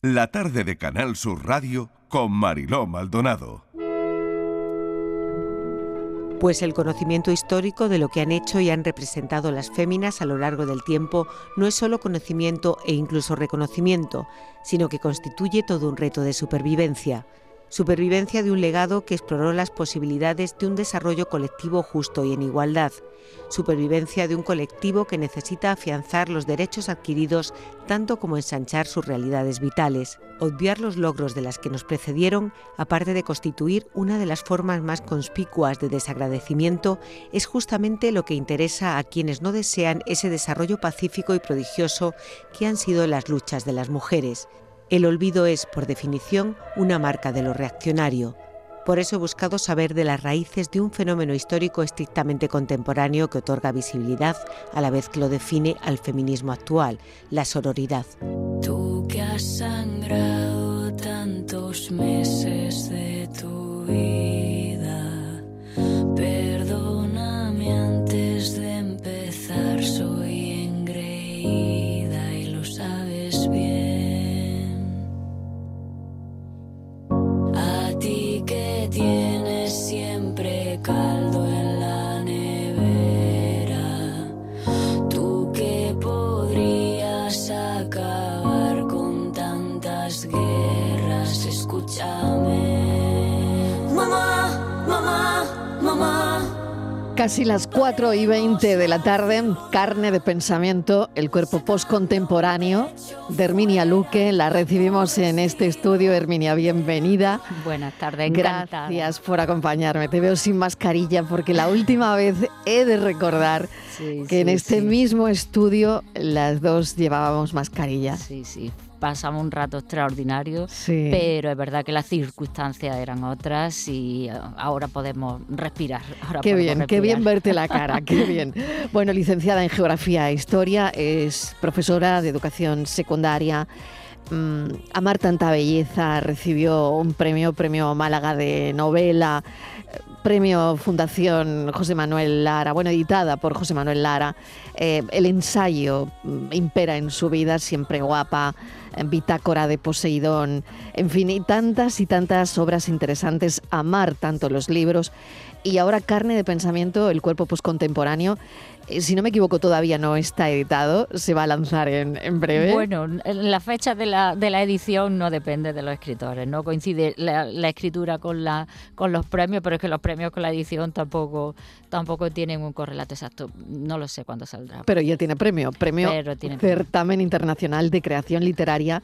La tarde de Canal Sur Radio con Mariló Maldonado. Pues el conocimiento histórico de lo que han hecho y han representado las féminas a lo largo del tiempo no es solo conocimiento e incluso reconocimiento, sino que constituye todo un reto de supervivencia. Supervivencia de un legado que exploró las posibilidades de un desarrollo colectivo justo y en igualdad. Supervivencia de un colectivo que necesita afianzar los derechos adquiridos tanto como ensanchar sus realidades vitales. Obviar los logros de las que nos precedieron, aparte de constituir una de las formas más conspicuas de desagradecimiento, es justamente lo que interesa a quienes no desean ese desarrollo pacífico y prodigioso que han sido las luchas de las mujeres el olvido es, por definición, una marca de lo reaccionario. Por eso he buscado saber de las raíces de un fenómeno histórico estrictamente contemporáneo que otorga visibilidad a la vez que lo define al feminismo actual, la sororidad. Tú que has sangrado tantos meses de tu vida, escúchame. Mamá, mamá, mamá. Casi las 4 y 20 de la tarde, carne de pensamiento, el cuerpo postcontemporáneo de Herminia Luque. La recibimos en este estudio. Herminia, bienvenida. Buenas tardes, encantada. Gracias por acompañarme. Te veo sin mascarilla porque la última vez he de recordar Sí, que en este sí. mismo estudio las dos llevábamos mascarilla. Sí, sí. Pasamos un rato extraordinario, Sí. pero es verdad que las circunstancias eran otras y eh, ahora podemos respirar. ahora Qué podemos bien, qué bien verte la cara, qué bien. Bueno, licenciada en Geografía e Historia, es profesora de Educación Secundaria. Mm, Amar tanta belleza, recibió un premio, premio Málaga de novela, premio Fundación José Manuel Lara, bueno, editada por José Manuel Lara. Eh, el ensayo mm, impera en su vida, siempre guapa, eh, Bitácora de Poseidón, en fin, y tantas y tantas obras interesantes. Amar tanto los libros y ahora Carne de Pensamiento, el cuerpo postcontemporáneo. Eh, Si no me equivoco, todavía no está editado, se va a lanzar en, en breve. Bueno, la fecha de la, de la edición no depende de los escritores, no coincide la, la escritura con, la, con los premios, pero es que los premios con la edición tampoco, tampoco tienen un correlato exacto. No lo sé cuándo saldrá. Pero ya tiene premio, premio Pero tiene premio. Certamen Internacional de Creación Literaria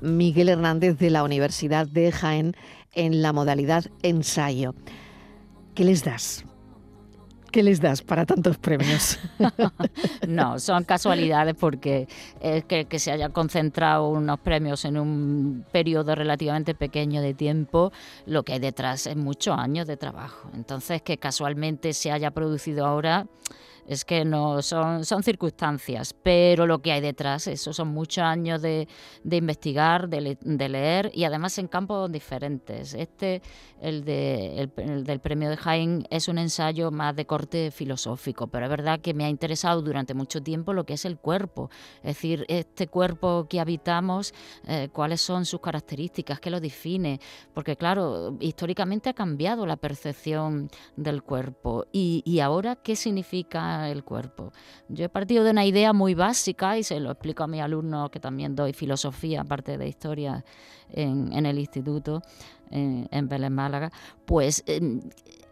Miguel Hernández de la Universidad de Jaén en la modalidad ensayo. ¿Qué les das? ¿Qué les das para tantos premios? No, son casualidades porque es que, que se haya concentrado unos premios en un periodo relativamente pequeño de tiempo, lo que hay detrás es muchos años de trabajo. Entonces, que casualmente se haya producido ahora es que no son, son circunstancias, pero lo que hay detrás, eso son muchos años de, de investigar, de, le- de leer y además en campos diferentes. Este, el, de, el, el del premio de Jaén, es un ensayo más de corte filosófico, pero es verdad que me ha interesado durante mucho tiempo lo que es el cuerpo, es decir, este cuerpo que habitamos, eh, cuáles son sus características, qué lo define, porque claro, históricamente ha cambiado la percepción del cuerpo y, y ahora qué significa el cuerpo. Yo he partido de una idea muy básica y se lo explico a mis alumnos que también doy filosofía, aparte de historia en, el instituto, en, en Vélez Málaga, pues eh,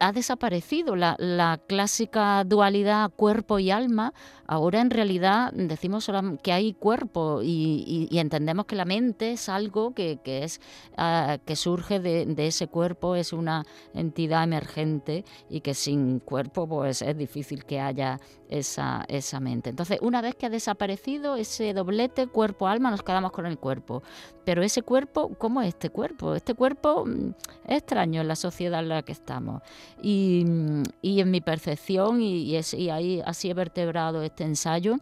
ha desaparecido la, clásica dualidad cuerpo y alma. Ahora en realidad decimos que hay cuerpo y, entendemos que la mente es algo que, que es ah, que surge de, de ese cuerpo, es una entidad emergente y que sin cuerpo pues es difícil que haya esa, esa mente. Entonces, una vez que ha desaparecido ese doblete cuerpo-alma, nos quedamos con el cuerpo. Pero ese cuerpo, ¿cómo es este cuerpo? Este cuerpo mm, es extraño en la sociedad en la que estamos. Y, y en mi percepción, y, y es- y ahí así he vertebrado este ensayo,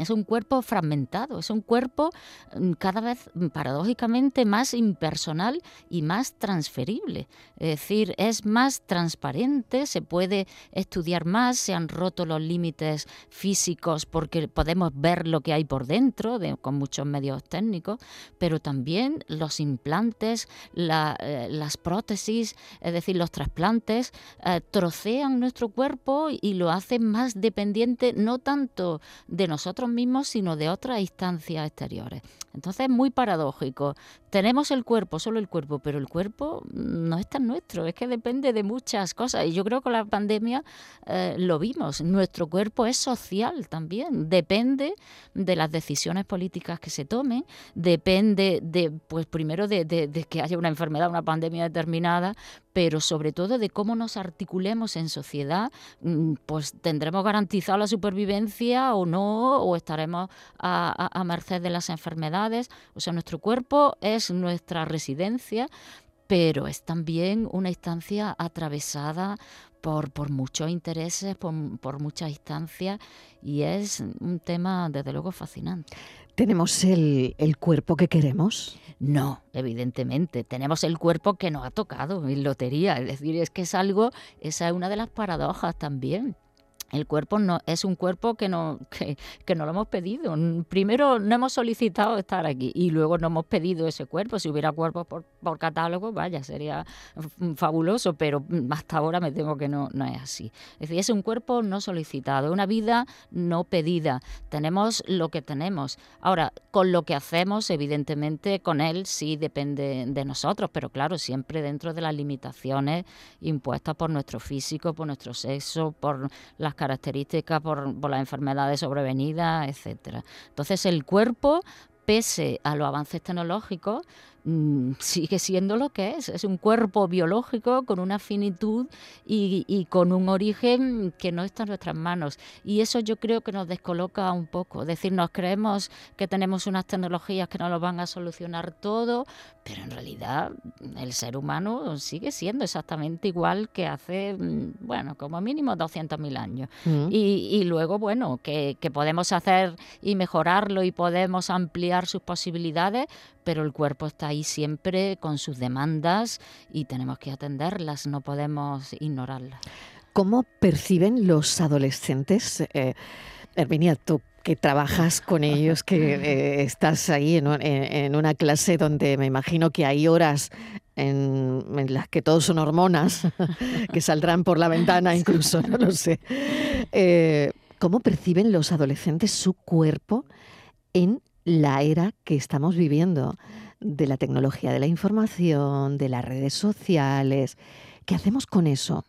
es un cuerpo fragmentado, es un cuerpo mm, cada vez mm, paradójicamente más impersonal y más transferible. Es decir, es más transparente, se puede estudiar más, se han roto los límites físicos porque podemos ver lo que hay por dentro con muchos medios técnicos, pero también los implantes, eh, las prótesis, es decir, los trasplantes, eh, trocean nuestro cuerpo y lo hacen más dependiente no tanto de nosotros, mismos, sino de otras instancias exteriores. Entonces es muy paradójico. Tenemos el cuerpo, solo el cuerpo, pero el cuerpo no es tan nuestro, es que depende de muchas cosas. Y yo creo que con la pandemia eh, lo vimos. Nuestro cuerpo es social también, depende de las decisiones políticas que se tomen, depende de, pues primero de que haya una enfermedad, una pandemia determinada, pero sobre todo de cómo nos articulemos en sociedad, mm, pues tendremos garantizada la supervivencia o no, o estaremos a, merced de las enfermedades. O sea, nuestro cuerpo es nuestra residencia, pero es también una instancia atravesada por, por muchos intereses, por, por, muchas instancias, y es un tema, desde luego, fascinante. ¿Tenemos el, el, cuerpo que queremos? No, evidentemente. Tenemos el cuerpo que nos ha tocado en lotería. Es decir, es que es algo, esa es una de las paradojas también el cuerpo no es un cuerpo que no que, no lo hemos pedido. Primero no hemos solicitado estar aquí y luego no hemos pedido ese cuerpo. Si hubiera cuerpos por, por catálogo, vaya, sería fabuloso, pero hasta ahora me temo que no, no es así. Es decir, es un cuerpo no solicitado, una vida no pedida. Tenemos lo que tenemos. Ahora, con lo que hacemos, evidentemente, con él sí depende de nosotros, pero claro, siempre dentro de las limitaciones impuestas por nuestro físico, por nuestro sexo, por las características por, por las enfermedades sobrevenidas, etcétera. Entonces el cuerpo pese a los avances tecnológicos, Mm, sigue siendo lo que es. Es un cuerpo biológico con una finitud y, con un origen que no está en nuestras manos. Y eso yo creo que nos descoloca un poco. Es decir, nos creemos que tenemos unas tecnologías que no lo van a solucionar todo, pero en realidad el ser humano sigue siendo exactamente igual que hace, mm, bueno, como mínimo 200.000 años. Mm. Y, luego, bueno, que, que podemos hacer y mejorarlo y podemos ampliar sus posibilidades, pero el cuerpo está ahí siempre con sus demandas y tenemos que atenderlas, no podemos ignorarlas. ¿Cómo perciben los adolescentes? Eh, Herminia, tú que trabajas con ellos, que eh, estás ahí en, una clase donde me imagino que hay horas en, las que todos son hormonas, que saldrán por la ventana incluso, no lo sé. Eh, ¿Cómo perciben los adolescentes su cuerpo en la era que estamos viviendo de la tecnología de la información, de las redes sociales. ¿Qué hacemos con eso?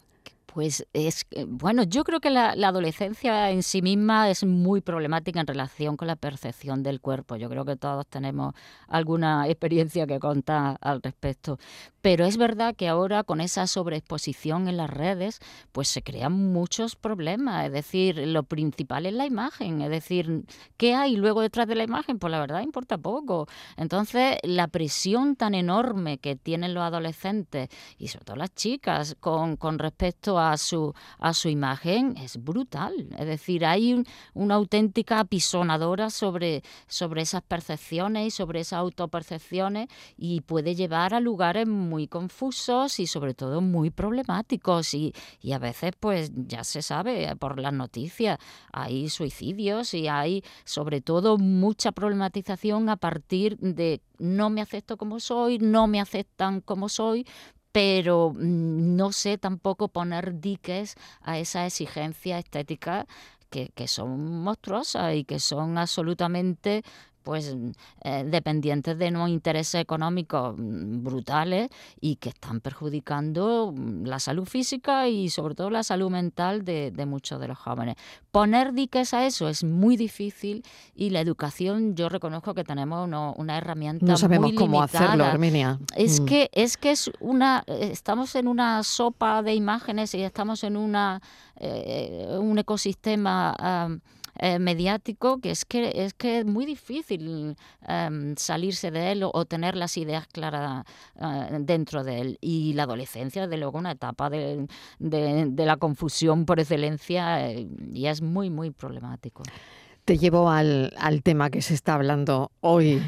Pues es, bueno, yo creo que la, adolescencia en sí misma es muy problemática en relación con la percepción del cuerpo. Yo creo que todos tenemos alguna experiencia que contar al respecto. Pero es verdad que ahora con esa sobreexposición en las redes, pues se crean muchos problemas. Es decir, lo principal es la imagen. Es decir, ¿qué hay luego detrás de la imagen? Pues la verdad importa poco. Entonces, la presión tan enorme que tienen los adolescentes y sobre todo las chicas con, con respecto a a su, a su imagen es brutal. Es decir, hay una auténtica apisonadora sobre, sobre esas percepciones y sobre esas autopercepciones y puede llevar a lugares muy confusos y sobre todo muy problemáticos y, y a veces pues ya se sabe por las noticias hay suicidios y hay sobre todo mucha problematización a partir de no me acepto como soy, no me aceptan como soy, pero mm, no sé tampoco poner diques a esa exigencia estética que, que, son monstruosas y que son absolutamente pues eh, dependientes de unos intereses económicos mm, brutales y que están perjudicando mm, la salud física y sobre todo la salud mental de, muchos de los jóvenes. Poner diques a eso es muy difícil y la educación yo reconozco que tenemos una herramienta no sabemos muy cómo hacerlo, Armenia. Es mm. que es que es una estamos en una sopa de imágenes y estamos en una eh, un ecosistema eh, mediático que es que es que es muy difícil em, salirse de él o, tener las ideas claras eh, dentro de él. Y la adolescencia, desde luego, una etapa de, de, la confusión por excelencia eh, y es muy, muy problemático. te llevo al, al tema que se está hablando hoy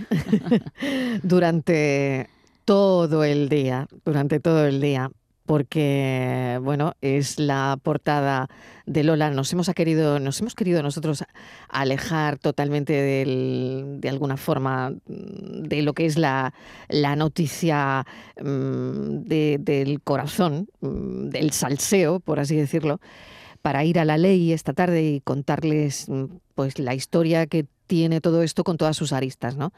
durante todo el día, durante todo el día porque bueno, es la portada de Lola. Nos hemos querido, nos hemos querido nosotros alejar totalmente de alguna forma de lo que es la, noticia mm, del corazón, mm, del salseo, por así decirlo, para ir a la ley esta tarde y contarles mm, pues la historia que tiene todo esto con todas sus aristas. ¿no?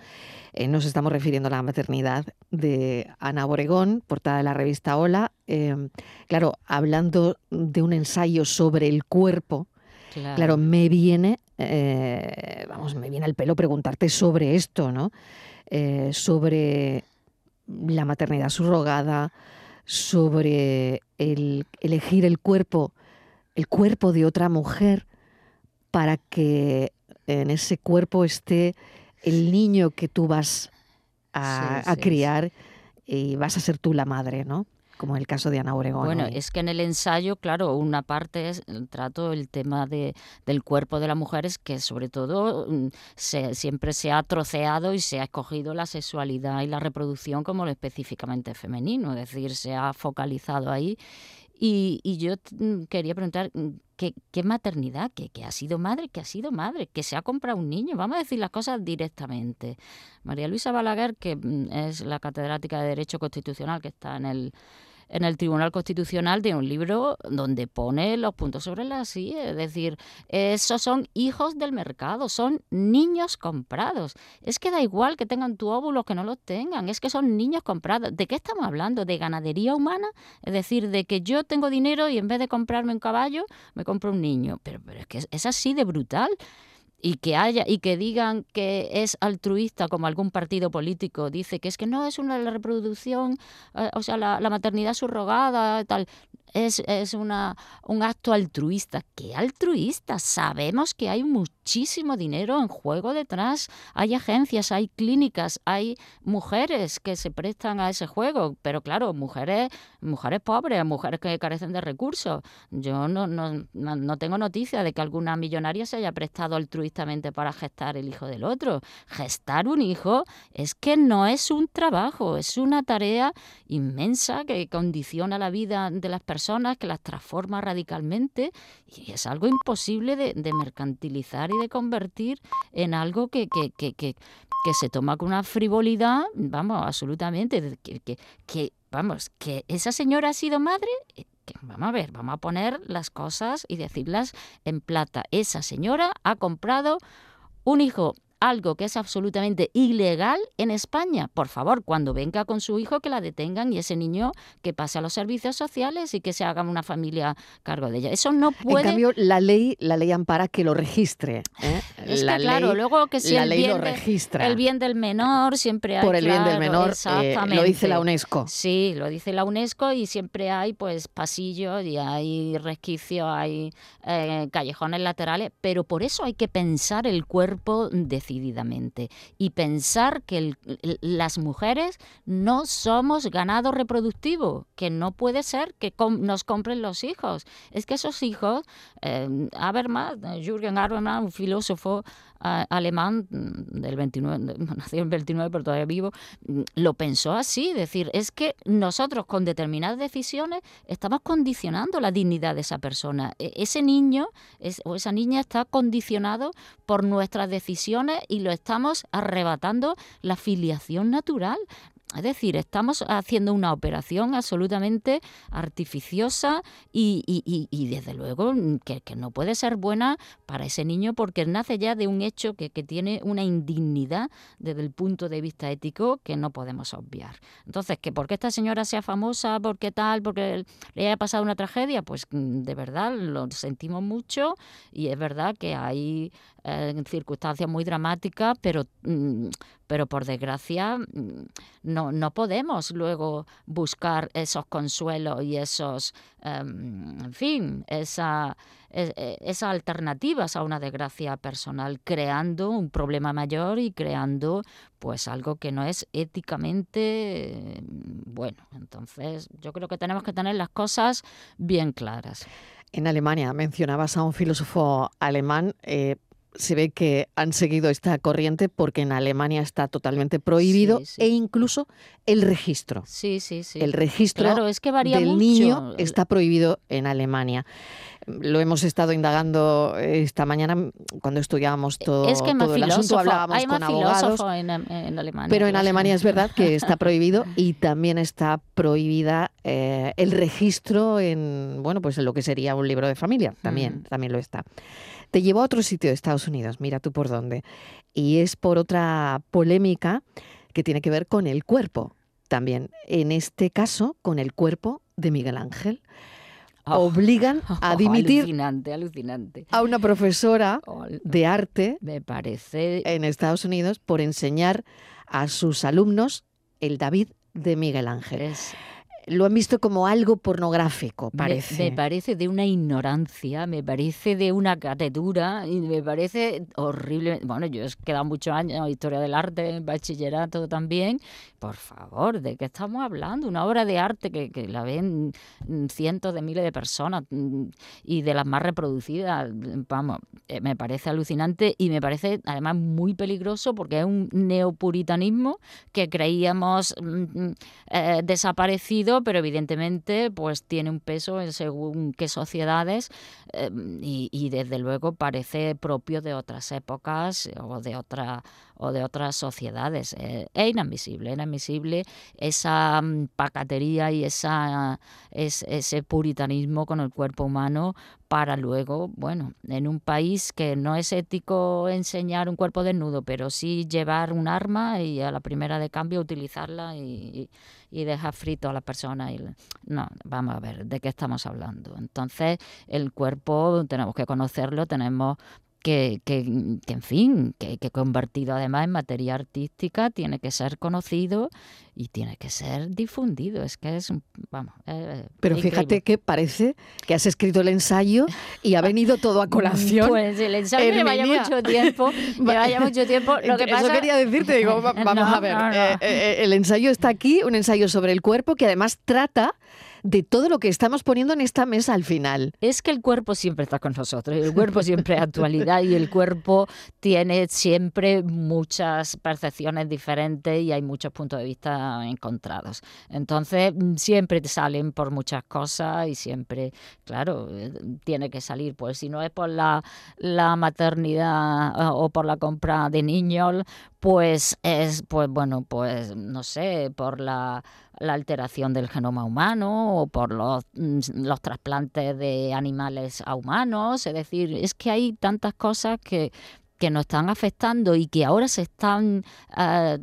Eh, nos estamos refiriendo a la maternidad de Ana Obregón, portada de la revista Hola. Em, claro, hablando de un ensayo sobre el cuerpo, claro, me viene, eh, vamos, me viene al pelo preguntarte sobre esto, ¿no? Eh, sobre la maternidad subrogada, sobre el elegir el cuerpo, el cuerpo de otra mujer para que en ese cuerpo esté el niño que tú vas a, criar y vas a ser tú la madre, ¿no? como en el caso de Ana Obregón. Bueno, es que en el ensayo, claro, una parte es el trato el tema de, del cuerpo de las mujeres, que sobre todo mm, se, siempre se ha troceado y se ha escogido la sexualidad y la reproducción como lo específicamente femenino, es decir, se ha focalizado ahí y, yo mm, quería preguntar, mm, ¿qué, qué maternidad? ¿Qué, ha sido madre? ¿Qué ha sido madre? ¿Que se ha comprado un niño? Vamos a decir las cosas directamente. María Luisa Balaguer, que mm, es la catedrática de Derecho Constitucional que está en el en el Tribunal Constitucional de un libro donde pone los puntos sobre las sí, es decir, esos son hijos del mercado, son niños comprados. Es que da igual que tengan tu óvulo que no los tengan, es que son niños comprados. ¿De qué estamos hablando? ¿De ganadería humana? Es decir, de que yo tengo dinero y en vez de comprarme un caballo, me compro un niño. Pero, pero es que es así de brutal y que haya y que digan que es altruista como algún partido político dice que es que no es una reproducción eh, o sea la, la maternidad subrogada tal es, es una, un acto altruista. ¿Qué altruista? Sabemos que hay muchísimo dinero en juego detrás. Hay agencias, hay clínicas, hay mujeres que se prestan a ese juego, pero claro, mujeres, mujeres pobres, mujeres que carecen de recursos. Yo no, no, no tengo noticia de que alguna millonaria se haya prestado altruistamente para gestar el hijo del otro. Gestar un hijo es que no es un trabajo, es una tarea inmensa que condiciona la vida de las personas que las transforma radicalmente y es algo imposible de, mercantilizar y de convertir en algo que, que, se toma con una frivolidad, vamos, absolutamente, que, que, vamos, que esa señora ha sido madre, eh, vamos a ver, vamos a poner las cosas y decirlas en plata. Esa señora ha comprado un hijo algo que es absolutamente ilegal en España. Por favor, cuando venga con su hijo, que la detengan y ese niño que pase a los servicios sociales y que se haga una familia cargo de ella. Eso no puede. En cambio, la ley, la ley ampara que lo registre. ¿eh? Es que, claro, luego que si el, bien lo registra. el bien del menor siempre hay. Por el bien del menor, eh, lo dice la UNESCO. Sí, lo dice la UNESCO y siempre hay pues pasillos y hay resquicios, hay eh, callejones laterales, pero por eso hay que pensar el cuerpo de y pensar que las mujeres no somos ganado reproductivo, que no puede ser que nos compren los hijos. Es que esos hijos, eh, Habermas, Jürgen Habermas, un filósofo alemán mm, del 29, nació en el 29 pero todavía vivo, mm, lo pensó así, decir, es que nosotros con determinadas decisiones estamos condicionando la dignidad de esa persona. E, ese niño o esa niña está condicionado por nuestras decisiones y lo estamos arrebatando la filiación natural. Es decir, estamos haciendo una operación absolutamente artificiosa y, desde luego que, no puede ser buena para ese niño porque nace ya de un hecho que, tiene una indignidad desde el punto de vista ético que no podemos obviar. Entonces, que porque esta señora sea famosa, porque tal, porque le haya pasado una tragedia, pues mm, de verdad lo sentimos mucho y es verdad que hay eh, circunstancias muy dramáticas, pero, mm, pero por desgracia mm, no, no podemos luego buscar esos consuelos y esos, em, en fin, esa, e, e, esas alternativas a una desgracia personal, creando un problema mayor y creando pues algo que no es éticamente bueno. Entonces yo creo que tenemos que tener las cosas bien claras. En Alemania mencionabas a un filósofo alemán. Eh, se ve que han seguido esta corriente porque en Alemania está totalmente prohibido Sí, sí. e incluso el registro. Sí, sí, sí. El registro Claro, es que varía del mucho. niño está prohibido en Alemania. Lo hemos estado indagando esta mañana cuando estudiábamos todo, es que todo el asunto, hablábamos hay con abogados. en, en Alemania. Pero en Alemania es verdad que está prohibido y también está prohibida eh, el registro en, bueno, pues en lo que sería un libro de familia. También, Mm. también lo está. Te llevo a otro sitio de Estados Unidos, mira tú por dónde. Y es por otra polémica que tiene que ver con el cuerpo también. En este caso, con el cuerpo de Miguel Ángel. Oh, Obligan a dimitir Alucinante, alucinante. a una profesora Oh, de arte me parece en Estados Unidos por enseñar a sus alumnos el David de Miguel Ángel. es- Lo han visto como algo pornográfico, me- parece. Me, parece de una ignorancia, me parece de una catetura y me parece horrible. Bueno, yo he quedado muchos años en historia del arte, en bachillerato también. Por favor, ¿de qué estamos hablando? Una obra de arte que, que la ven mm, cientos de miles de personas mm, y de las más reproducidas. Vamos, eh, me parece alucinante y me parece además muy peligroso porque es un neopuritanismo que creíamos mm, mm, eh, desaparecido, pero evidentemente pues tiene un peso según qué sociedades eh, y, y desde luego parece propio de otras épocas o de otra o de otras sociedades. Eh, es inadmisible, es inadmisible esa mm, pacatería y esa, es- ese puritanismo con el cuerpo humano para luego, bueno, en un país que no es ético enseñar un cuerpo desnudo, pero sí llevar un arma y a la primera de cambio utilizarla y, dejar frito a la persona. Y, no, vamos a ver, ¿de qué estamos hablando? Entonces, el cuerpo tenemos que conocerlo, tenemos que, que, que, en fin, que, que convertido además en materia artística, tiene que ser conocido y tiene que ser difundido. Es que es, un- vamos, eh, Pero increíble. fíjate que parece que has escrito el ensayo y ha venido todo a colación. Pues el ensayo me vaya mucho tiempo, me vaya mucho tiempo. Lo que Eso pasa, quería decirte, digo, va- vamos No, a ver. no, no. eh, eh, el ensayo está aquí, un ensayo sobre el cuerpo que además trata de todo lo que estamos poniendo en esta mesa al final. Es que el cuerpo siempre está con nosotros, el cuerpo siempre es actualidad y el cuerpo tiene siempre muchas percepciones diferentes y hay muchos puntos de vista encontrados. Entonces, mm, siempre te salen por muchas cosas y siempre, claro, eh, tiene que salir. Pues si no es por la, la maternidad eh, o por la compra de niños, pues es, pues bueno, pues no sé, por la la alteración del genoma humano o por los, mm, los trasplantes de animales a humanos. Es decir, es que hay tantas cosas que, que nos están afectando y que ahora se están eh,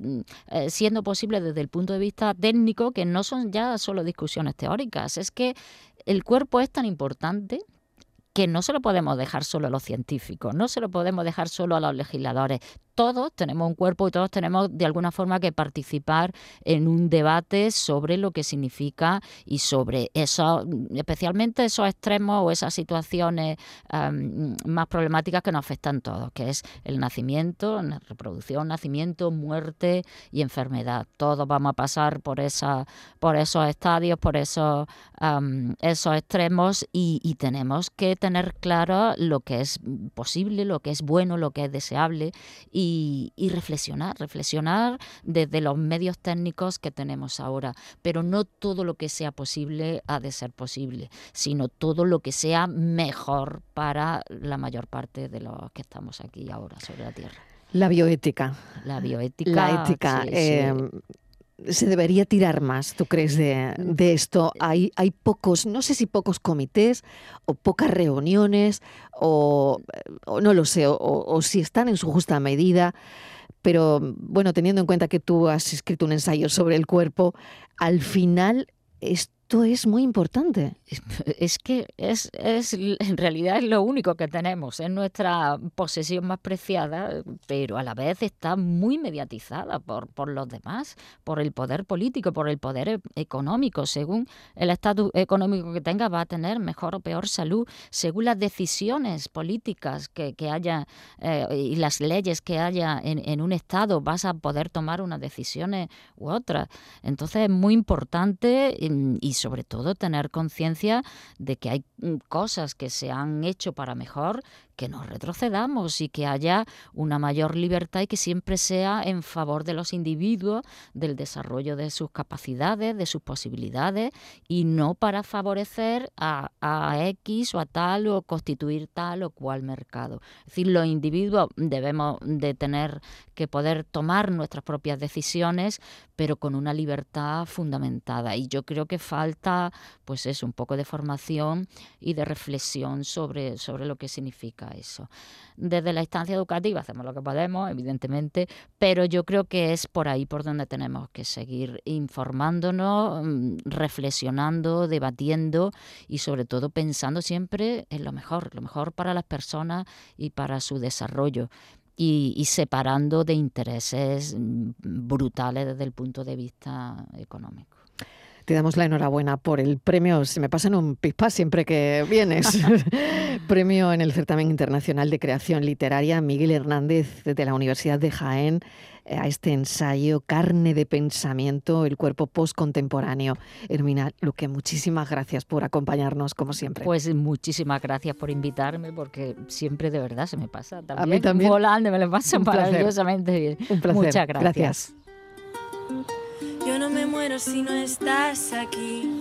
siendo posibles desde el punto de vista técnico, que no son ya solo discusiones teóricas. Es que el cuerpo es tan importante que no se lo podemos dejar solo a los científicos, no se lo podemos dejar solo a los legisladores. Todos tenemos un cuerpo y todos tenemos de alguna forma que participar en un debate sobre lo que significa y sobre eso, especialmente esos extremos o esas situaciones más problemáticas que nos afectan a todos, que es el nacimiento, reproducción, nacimiento, muerte y enfermedad. Todos vamos a pasar por esa, por esos estadios, por esos, esos extremos y, y tenemos que tener claro lo que es posible, lo que es bueno, lo que es deseable y, y, reflexionar, reflexionar desde los medios técnicos que tenemos ahora. Pero no todo lo que sea posible ha de ser posible, sino todo lo que sea mejor para la mayor parte de los que estamos aquí ahora sobre la Tierra. La bioética. La bioética. La ética. sí, eh, se debería tirar más, ¿tú crees, de, de, esto? Hay, hay pocos, no sé si pocos comités o pocas reuniones o, no lo sé, o, o, si están en su justa medida. Pero bueno, teniendo en cuenta que tú has escrito un ensayo sobre el cuerpo, al final esto es muy importante. Es que es, es, en realidad es lo único que tenemos, es nuestra posesión más preciada, pero a la vez está muy mediatizada por, por los demás, por el poder político, por el poder e económico. Según el estatus económico que tenga, va a tener mejor o peor salud, según las decisiones políticas que, que haya eh, y las leyes que haya en, en un Estado, vas a poder tomar unas decisiones u otras. Entonces es muy importante y, y sobre todo tener conciencia de que hay cosas que se han hecho para mejor que no retrocedamos y que haya una mayor libertad y que siempre sea en favor de los individuos, del desarrollo de sus capacidades, de sus posibilidades y no para favorecer a, a X o a tal o constituir tal o cual mercado. Es decir, los individuos debemos de tener que poder tomar nuestras propias decisiones, pero con una libertad fundamentada. Y yo creo que falta, pues eso, un poco de formación y de reflexión sobre, sobre lo que significa eso. Desde la instancia educativa hacemos lo que podemos, evidentemente, pero yo creo que es por ahí por donde tenemos que seguir informándonos, mm, reflexionando, debatiendo y sobre todo pensando siempre en lo mejor, lo mejor para las personas y para su desarrollo y, separando de intereses mm, brutales desde el punto de vista económico. Te damos la enhorabuena por el premio, se me pasa en un pispa siempre que vienes. premio en el Certamen Internacional de Creación Literaria Miguel Hernández de la Universidad de Jaén a este ensayo Carne de Pensamiento, el cuerpo postcontemporáneo. Hermina Luque, muchísimas gracias por acompañarnos, como siempre. Pues muchísimas gracias por invitarme, porque siempre de verdad se me pasa. También, a mí también. Volando me lo pasa maravillosamente bien. Un placer. Muchas gracias. gracias. No me muero si no estás aquí.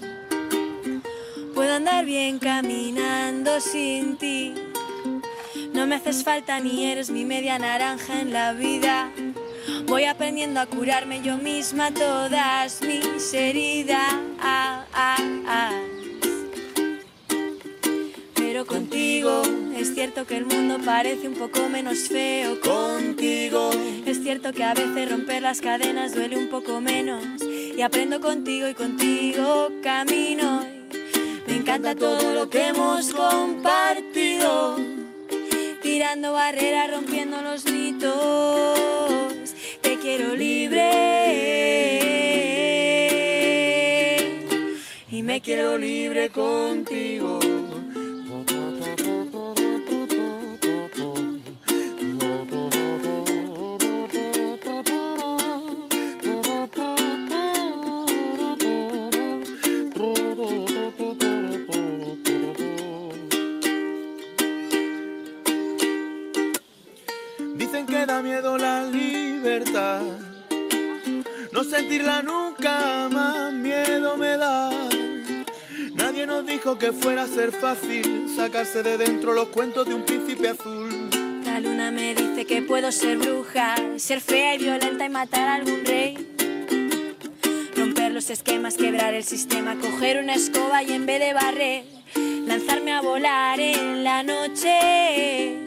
Puedo andar bien caminando sin ti. No me haces falta ni eres mi media naranja en la vida. Voy aprendiendo a curarme yo misma todas mis heridas. Pero contigo es cierto que el mundo parece un poco menos feo. Contigo es cierto que a veces romper las cadenas duele un poco menos. Y aprendo contigo y contigo camino. Me encanta todo lo que hemos compartido. Tirando barreras, rompiendo los mitos te quiero libre y me quiero libre contigo. Dicen que da miedo la libertad. No sentirla nunca más miedo me da. Nadie nos dijo que fuera a ser fácil sacarse de dentro los cuentos de un príncipe azul. La luna me dice que puedo ser bruja, ser fea y violenta y matar a algún rey. Romper los esquemas, quebrar el sistema, coger una escoba y en vez de barrer, lanzarme a volar en la noche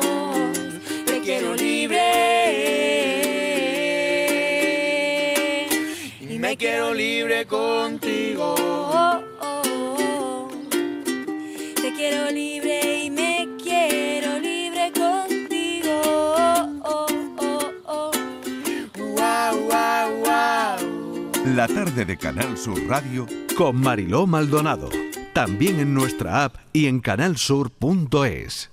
quiero libre y me quiero libre contigo. Te quiero libre y me quiero libre contigo. La tarde de Canal Sur Radio con Mariló Maldonado. También en nuestra app y en canalsur.es.